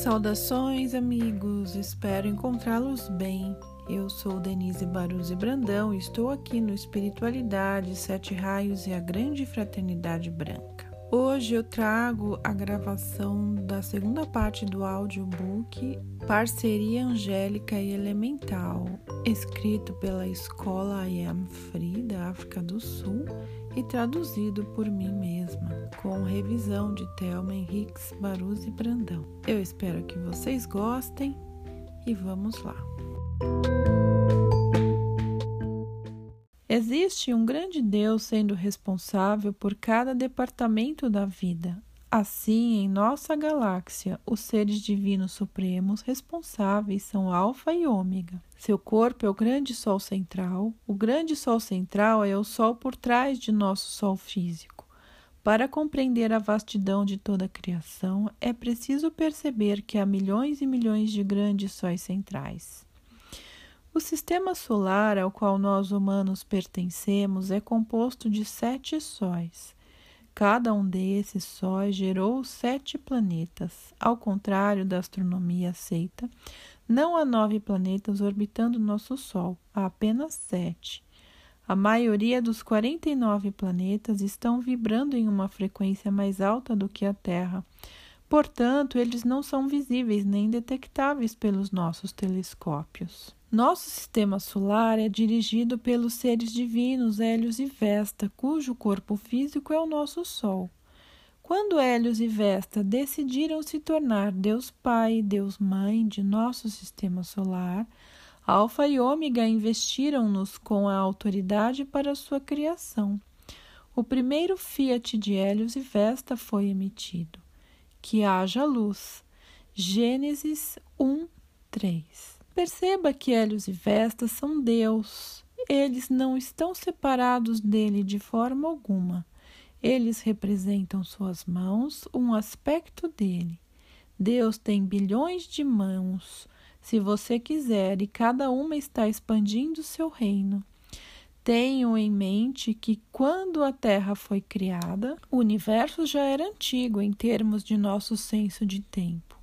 Saudações, amigos! Espero encontrá-los bem. Eu sou Denise Baruzzi Brandão e estou aqui no Espiritualidade, Sete Raios e a Grande Fraternidade Branca. Hoje eu trago a gravação da segunda parte do audiobook Parceria Angélica e Elemental, escrito pela Escola I Am Free da África do Sul e traduzido por mim mesma, com revisão de Thelma Henriques Baruzzi Brandão. Eu espero que vocês gostem e vamos lá. Existe um grande Deus sendo responsável por cada departamento da vida. Assim, em nossa galáxia, os seres divinos supremos responsáveis são Alfa e Ômega. Seu corpo é o grande Sol central. O grande Sol central é o Sol por trás de nosso Sol físico. Para compreender a vastidão de toda a criação, é preciso perceber que há milhões e milhões de grandes sóis centrais. O sistema solar ao qual nós humanos pertencemos é composto de sete sóis. Cada um desses sóis gerou sete planetas. Ao contrário da astronomia aceita, não há nove planetas orbitando nosso Sol, há apenas sete. A maioria dos 49 planetas estão vibrando em uma frequência mais alta do que a Terra. Portanto, eles não são visíveis nem detectáveis pelos nossos telescópios. Nosso sistema solar é dirigido pelos seres divinos Hélios e Vesta, cujo corpo físico é o nosso Sol. Quando Hélios e Vesta decidiram se tornar Deus Pai e Deus Mãe de nosso sistema solar, Alfa e Ômega investiram-nos com a autoridade para sua criação. O primeiro fiat de Hélios e Vesta foi emitido: Que haja luz. Gênesis 1, 3. Perceba que Hélios e Vesta são Deus. Eles não estão separados dele de forma alguma. Eles representam suas mãos, um aspecto dele. Deus tem bilhões de mãos, se você quiser, e cada uma está expandindo seu reino. Tenham em mente que quando a Terra foi criada, o universo já era antigo em termos de nosso senso de tempo.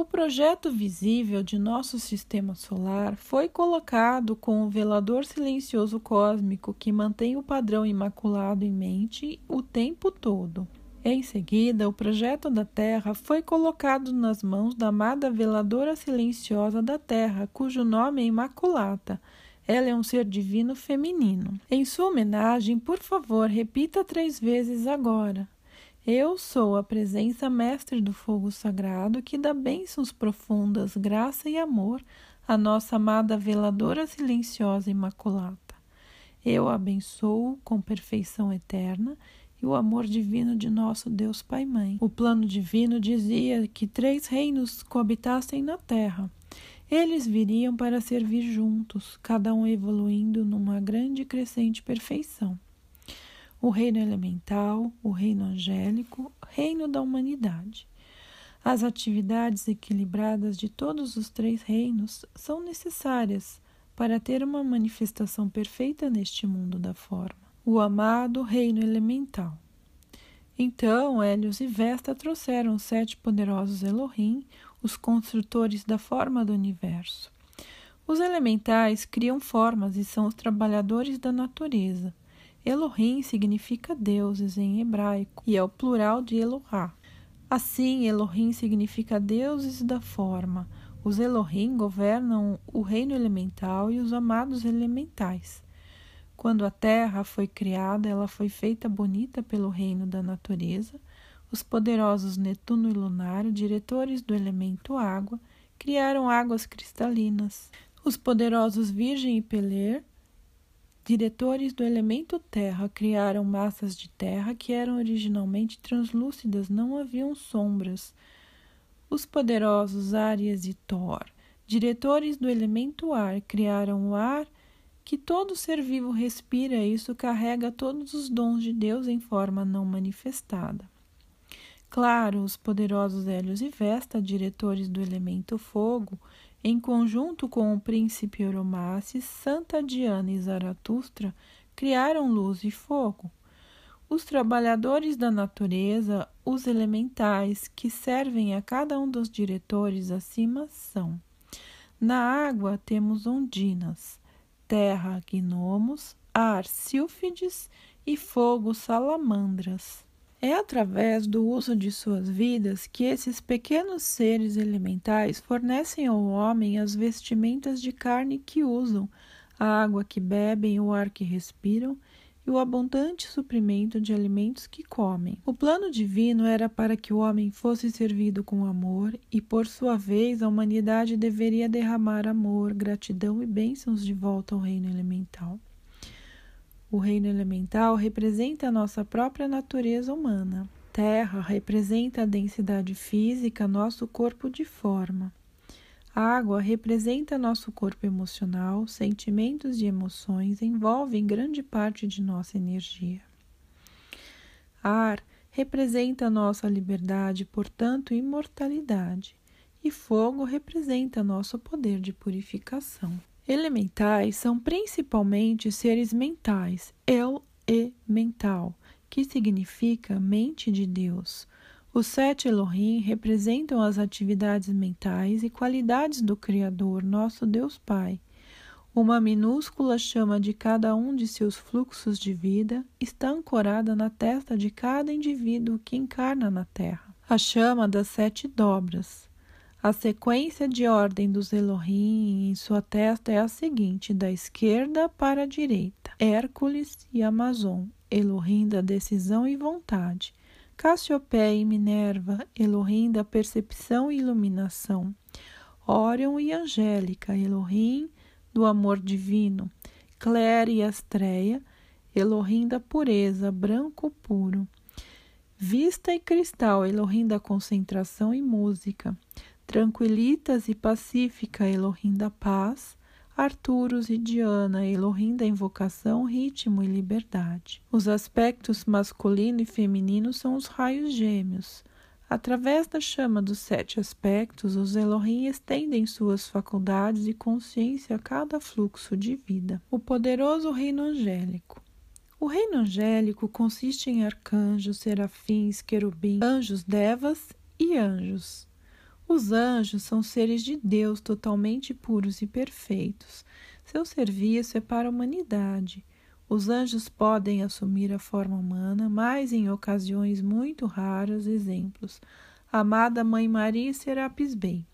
O projeto visível de nosso sistema solar foi colocado com o velador silencioso cósmico que mantém o padrão imaculado em mente o tempo todo. Em seguida, o projeto da Terra foi colocado nas mãos da amada veladora silenciosa da Terra, cujo nome é Imaculata. Ela é um ser divino feminino. Em sua homenagem, por favor, repita três vezes agora. Eu sou a presença mestre do fogo sagrado que dá bênçãos profundas, graça e amor à nossa amada veladora silenciosa imaculata. Eu a abençoo com perfeição eterna e o amor divino de nosso Deus Pai Mãe. O plano divino dizia que três reinos coabitassem na terra. Eles viriam para servir juntos, cada um evoluindo numa grande e crescente perfeição o reino elemental, o reino angélico, reino da humanidade. As atividades equilibradas de todos os três reinos são necessárias para ter uma manifestação perfeita neste mundo da forma, o amado reino elemental. Então, Hélios e Vesta trouxeram os sete poderosos Elohim, os construtores da forma do universo. Os elementais criam formas e são os trabalhadores da natureza. Elohim significa deuses em hebraico e é o plural de Elohá. Assim, Elohim significa deuses da forma. Os Elohim governam o reino elemental e os amados elementais. Quando a terra foi criada, ela foi feita bonita pelo reino da natureza. Os poderosos Netuno e Lunário, diretores do elemento água, criaram águas cristalinas. Os poderosos Virgem e Peler Diretores do elemento terra criaram massas de terra que eram originalmente translúcidas, não haviam sombras. Os poderosos Áries e Thor, diretores do elemento ar, criaram o ar que todo ser vivo respira, e isso carrega todos os dons de Deus em forma não manifestada. Claro, os poderosos Hélios e Vesta, diretores do elemento fogo, em conjunto com o príncipe Oromaces, Santa Diana e Zaratustra criaram luz e fogo. Os trabalhadores da natureza, os elementais, que servem a cada um dos diretores acima, são: na água temos ondinas, terra, gnomos, ar, sílfides e fogo, salamandras. É através do uso de suas vidas que esses pequenos seres elementais fornecem ao homem as vestimentas de carne que usam, a água que bebem, o ar que respiram e o abundante suprimento de alimentos que comem. O plano divino era para que o homem fosse servido com amor, e por sua vez a humanidade deveria derramar amor, gratidão e bênçãos de volta ao reino elemental. O reino elemental representa a nossa própria natureza humana. Terra representa a densidade física, nosso corpo de forma. água representa nosso corpo emocional, sentimentos e emoções envolvem grande parte de nossa energia. Ar representa nossa liberdade, portanto, imortalidade. E fogo representa nosso poder de purificação. Elementais são principalmente seres mentais, el e mental, que significa mente de Deus. Os sete Elohim representam as atividades mentais e qualidades do Criador, nosso Deus Pai. Uma minúscula chama de cada um de seus fluxos de vida está ancorada na testa de cada indivíduo que encarna na Terra. A chama das sete dobras. A sequência de ordem dos Elohim em sua testa é a seguinte: da esquerda para a direita: Hércules e Amazon, Elohim da decisão e vontade. Cassiopeia e Minerva, Elohim da percepção e iluminação. Órion e Angélica, Elohim do amor divino. Clere e Astreia, Elohim da pureza, branco puro. Vista e Cristal, Elohim da concentração e música tranquilitas e pacífica, Elohim da paz, Arturos e Diana, Elohim da invocação, ritmo e liberdade. Os aspectos masculino e feminino são os raios gêmeos. Através da chama dos sete aspectos, os Elohim estendem suas faculdades e consciência a cada fluxo de vida. O poderoso reino angélico. O reino angélico consiste em arcanjos, serafins, querubins, anjos devas e anjos. Os anjos são seres de Deus totalmente puros e perfeitos. Seu serviço é para a humanidade. Os anjos podem assumir a forma humana, mas em ocasiões muito raras, exemplos, amada Mãe Maria e Serapis Bey.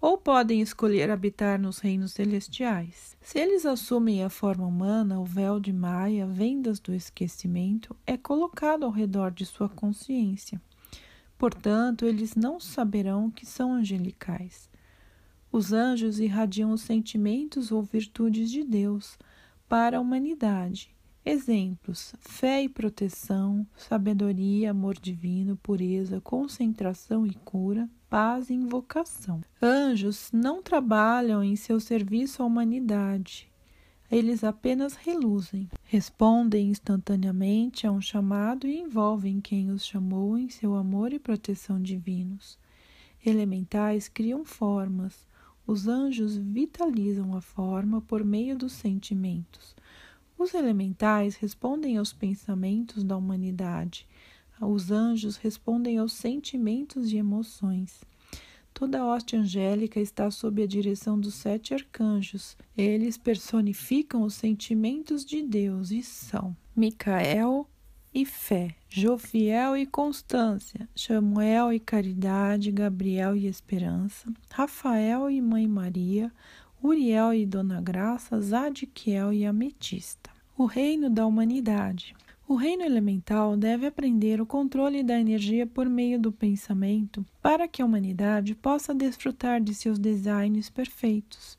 Ou podem escolher habitar nos reinos celestiais. Se eles assumem a forma humana, o véu de Maia, vendas do esquecimento, é colocado ao redor de sua consciência. Portanto, eles não saberão que são angelicais. Os anjos irradiam os sentimentos ou virtudes de Deus para a humanidade. Exemplos: fé e proteção, sabedoria, amor divino, pureza, concentração e cura, paz e invocação. Anjos não trabalham em seu serviço à humanidade, eles apenas reluzem, respondem instantaneamente a um chamado e envolvem quem os chamou em seu amor e proteção divinos. Elementais criam formas, os anjos vitalizam a forma por meio dos sentimentos. Os elementais respondem aos pensamentos da humanidade, os anjos respondem aos sentimentos e emoções. Toda a hoste angélica está sob a direção dos sete arcanjos. Eles personificam os sentimentos de Deus e são Micael e fé, Jofiel e constância, Samuel e caridade, Gabriel e esperança, Rafael e Mãe Maria, Uriel e Dona Graça, Zadkiel e ametista. O reino da humanidade. O reino elemental deve aprender o controle da energia por meio do pensamento para que a humanidade possa desfrutar de seus designs perfeitos.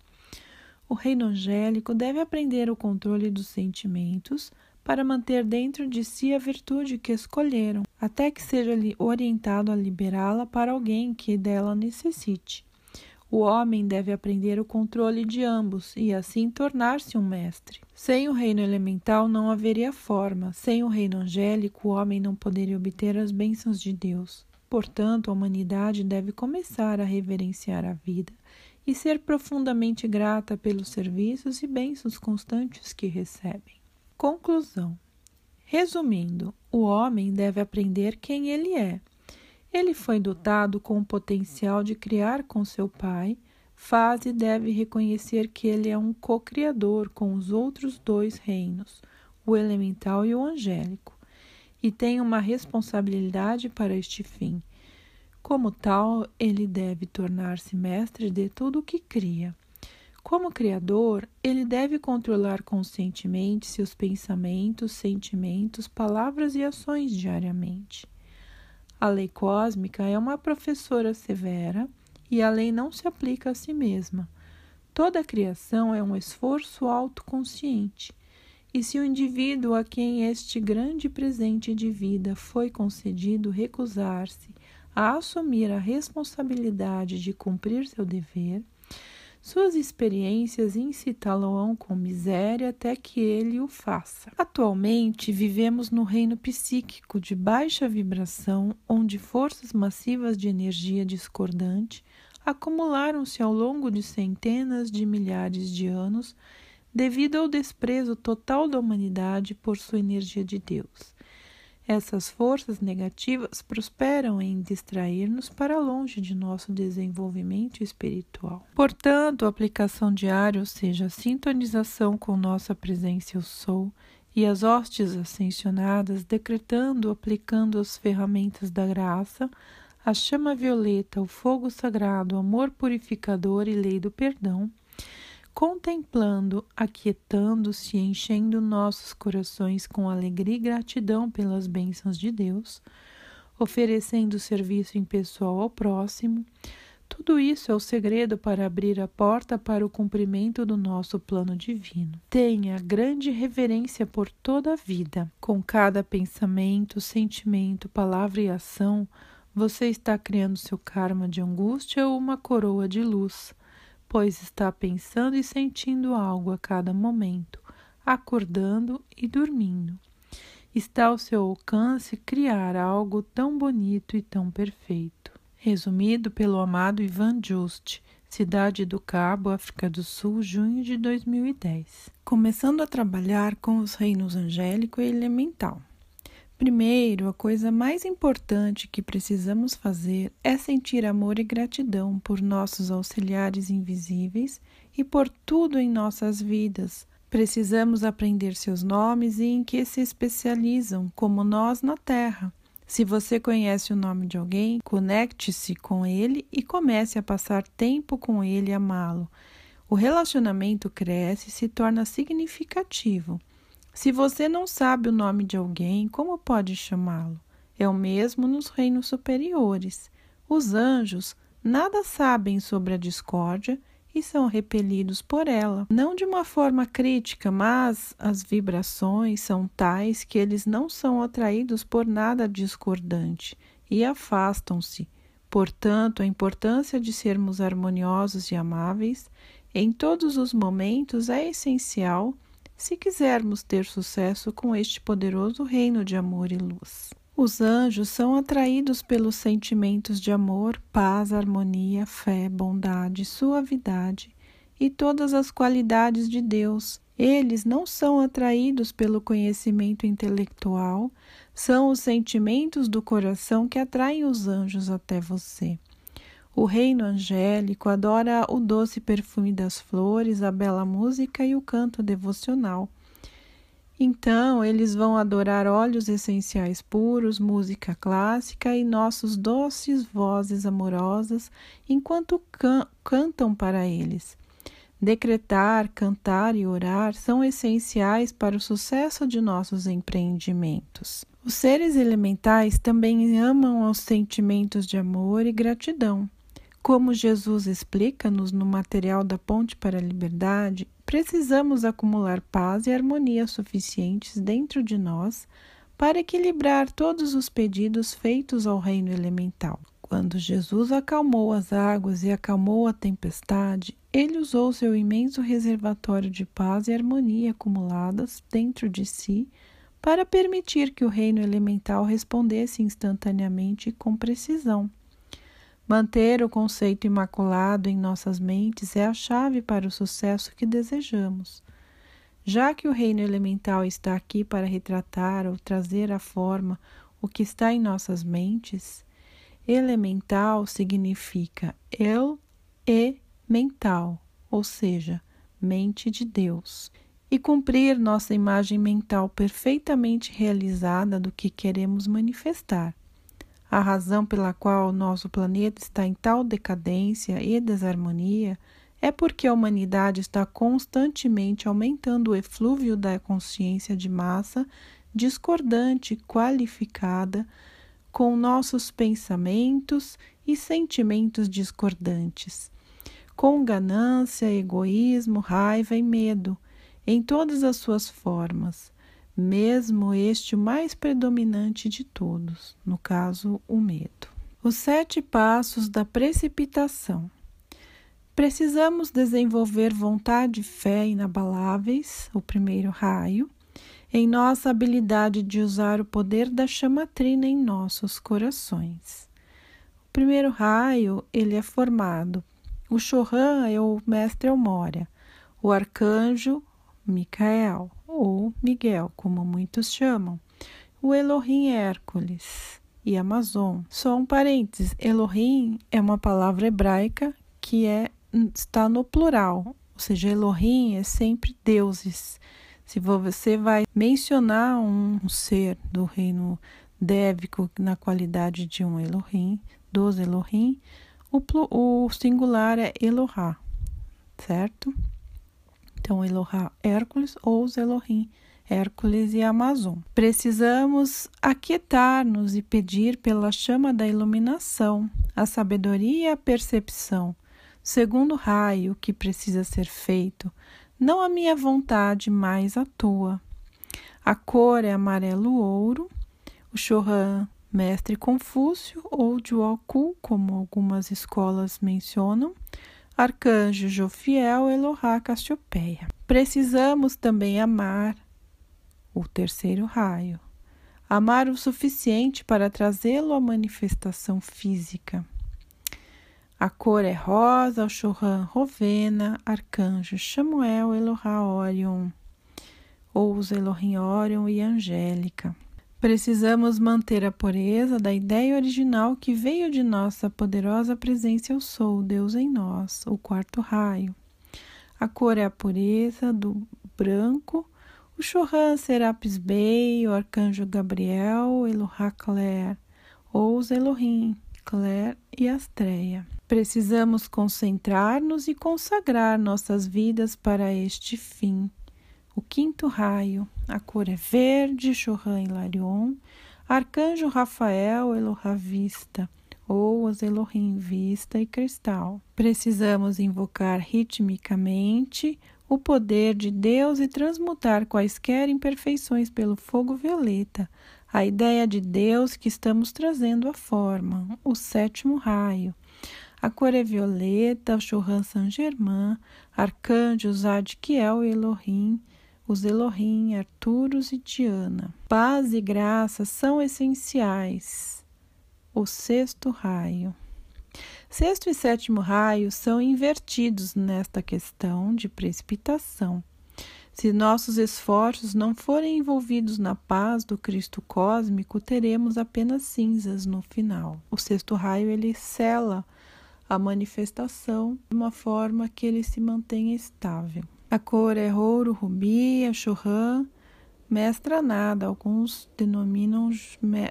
O reino angélico deve aprender o controle dos sentimentos para manter dentro de si a virtude que escolheram, até que seja orientado a liberá-la para alguém que dela necessite. O homem deve aprender o controle de ambos e assim tornar-se um mestre. Sem o reino elemental não haveria forma, sem o reino angélico o homem não poderia obter as bênçãos de Deus. Portanto, a humanidade deve começar a reverenciar a vida e ser profundamente grata pelos serviços e bênçãos constantes que recebem. Conclusão: Resumindo, o homem deve aprender quem ele é. Ele foi dotado com o potencial de criar com seu pai, faz e deve reconhecer que ele é um co-criador com os outros dois reinos, o elemental e o angélico, e tem uma responsabilidade para este fim. Como tal, ele deve tornar-se mestre de tudo o que cria. Como criador, ele deve controlar conscientemente seus pensamentos, sentimentos, palavras e ações diariamente. A lei cósmica é uma professora severa e a lei não se aplica a si mesma. Toda a criação é um esforço autoconsciente. E se o indivíduo a quem este grande presente de vida foi concedido recusar-se a assumir a responsabilidade de cumprir seu dever, suas experiências incitá-lo-ão com miséria até que ele o faça. Atualmente, vivemos no reino psíquico de baixa vibração, onde forças massivas de energia discordante acumularam-se ao longo de centenas de milhares de anos devido ao desprezo total da humanidade por sua energia de Deus. Essas forças negativas prosperam em distrair-nos para longe de nosso desenvolvimento espiritual. Portanto, a aplicação diária, ou seja, a sintonização com nossa presença eu sou, e as hostes ascensionadas, decretando, aplicando as ferramentas da graça, a chama violeta, o fogo sagrado, o amor purificador e lei do perdão, contemplando, aquietando-se e enchendo nossos corações com alegria e gratidão pelas bênçãos de Deus, oferecendo serviço impessoal ao próximo, tudo isso é o segredo para abrir a porta para o cumprimento do nosso plano divino. Tenha grande reverência por toda a vida. Com cada pensamento, sentimento, palavra e ação, você está criando seu karma de angústia ou uma coroa de luz pois está pensando e sentindo algo a cada momento, acordando e dormindo. Está ao seu alcance criar algo tão bonito e tão perfeito. Resumido pelo amado Ivan Just, Cidade do Cabo, África do Sul, junho de 2010. Começando a trabalhar com os reinos angélico e elemental. Primeiro, a coisa mais importante que precisamos fazer é sentir amor e gratidão por nossos auxiliares invisíveis e por tudo em nossas vidas. Precisamos aprender seus nomes e em que se especializam, como nós na Terra. Se você conhece o nome de alguém, conecte-se com ele e comece a passar tempo com ele e amá-lo. O relacionamento cresce e se torna significativo. Se você não sabe o nome de alguém, como pode chamá-lo? É o mesmo nos reinos superiores. Os anjos nada sabem sobre a discórdia e são repelidos por ela. Não de uma forma crítica, mas as vibrações são tais que eles não são atraídos por nada discordante e afastam-se. Portanto, a importância de sermos harmoniosos e amáveis em todos os momentos é essencial se quisermos ter sucesso com este poderoso reino de amor e luz. Os anjos são atraídos pelos sentimentos de amor, paz, harmonia, fé, bondade, suavidade e todas as qualidades de Deus. Eles não são atraídos pelo conhecimento intelectual, são os sentimentos do coração que atraem os anjos até você. O reino angélico adora o doce perfume das flores, a bela música e o canto devocional. Então, eles vão adorar óleos essenciais puros, música clássica e nossos doces vozes amorosas enquanto can cantam para eles. Decretar, cantar e orar são essenciais para o sucesso de nossos empreendimentos. Os seres elementais também amam os sentimentos de amor e gratidão. Como Jesus explica-nos no material da Ponte para a Liberdade, precisamos acumular paz e harmonia suficientes dentro de nós para equilibrar todos os pedidos feitos ao reino elemental. Quando Jesus acalmou as águas e acalmou a tempestade, ele usou seu imenso reservatório de paz e harmonia acumuladas dentro de si para permitir que o reino elemental respondesse instantaneamente e com precisão. Manter o conceito imaculado em nossas mentes é a chave para o sucesso que desejamos. Já que o reino elemental está aqui para retratar ou trazer à forma o que está em nossas mentes, elemental significa eu e mental, ou seja, mente de Deus, e cumprir nossa imagem mental perfeitamente realizada do que queremos manifestar. A razão pela qual nosso planeta está em tal decadência e desarmonia é porque a humanidade está constantemente aumentando o eflúvio da consciência de massa discordante qualificada com nossos pensamentos e sentimentos discordantes, com ganância, egoísmo, raiva e medo, em todas as suas formas, mesmo este mais predominante de todos, no caso, o medo. Os sete passos da precipitação. Precisamos desenvolver vontade e fé inabaláveis, o primeiro raio, em nossa habilidade de usar o poder da chamatrina em nossos corações. O primeiro raio, ele é formado. O Choran é o mestre Elmória, o arcanjo Micael, ou Miguel, como muitos chamam. O Elohim Hércules e Amazon. Só um parênteses, Elohim é uma palavra hebraica que é está no plural, ou seja, Elohim é sempre deuses. Se você vai mencionar um ser do reino dévico na qualidade de um Elohim, dos Elohim, o, o singular é Elohá, certo? Então, Elohá Hércules ou os Elohim Hércules e Amazon. Precisamos aquietar-nos e pedir pela chama da iluminação, a sabedoria e a percepção segundo raio que precisa ser feito, não a minha vontade, mas a tua. A cor é amarelo ouro, o Chohan, mestre Confúcio, ou Juoku, como algumas escolas mencionam, arcanjo Jofiel, Elohá, Cassiopeia. Precisamos também amar o terceiro raio, amar o suficiente para trazê-lo à manifestação física. A cor é rosa, o Chohan Rovena, Arcanjo Samuel, Elohá Orion, ou os Elohim Orion e Angélica. Precisamos manter a pureza da ideia original que veio de nossa poderosa presença Eu Sou, Deus em nós, o quarto raio. A cor é a pureza do branco, o Chohan Serapis Bey, o Arcanjo Gabriel, Elohá Claire, ou os Elohim, Claire e Astreia. Precisamos concentrar-nos e consagrar nossas vidas para este fim. O quinto raio, a cor é verde, Choran Hilarion, Arcanjo Rafael, Elohavista, ou os Elohim Vista e Cristal. Precisamos invocar ritmicamente o poder de Deus e transmutar quaisquer imperfeições pelo fogo violeta, a ideia de Deus que estamos trazendo à forma, o sétimo raio. A cor é violeta, Churran Saint-Germain, arcanjos Adkiel e Elohim, os Elohim, Arturos e Diana. Paz e graça são essenciais. O sexto raio. Sexto e sétimo raio são invertidos nesta questão de precipitação. Se nossos esforços não forem envolvidos na paz do Cristo cósmico, teremos apenas cinzas no final. O sexto raio ele cela a manifestação de uma forma que ele se mantenha estável. A cor é ouro, rubi, é churran, mestra nada, alguns denominam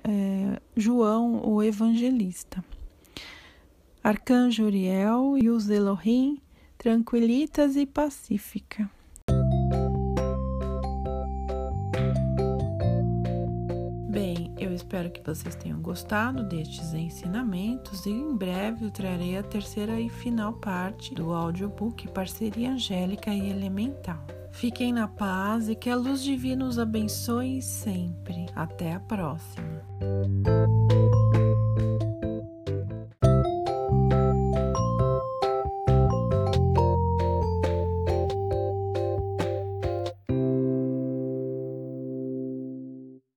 é, João o Evangelista. Arcanjo Uriel e os Elohim, tranquilitas e pacífica. Espero que vocês tenham gostado destes ensinamentos e em breve eu trarei a terceira e final parte do audiobook Parceria Angélica e Elemental. Fiquem na paz e que a luz divina os abençoe sempre. Até a próxima.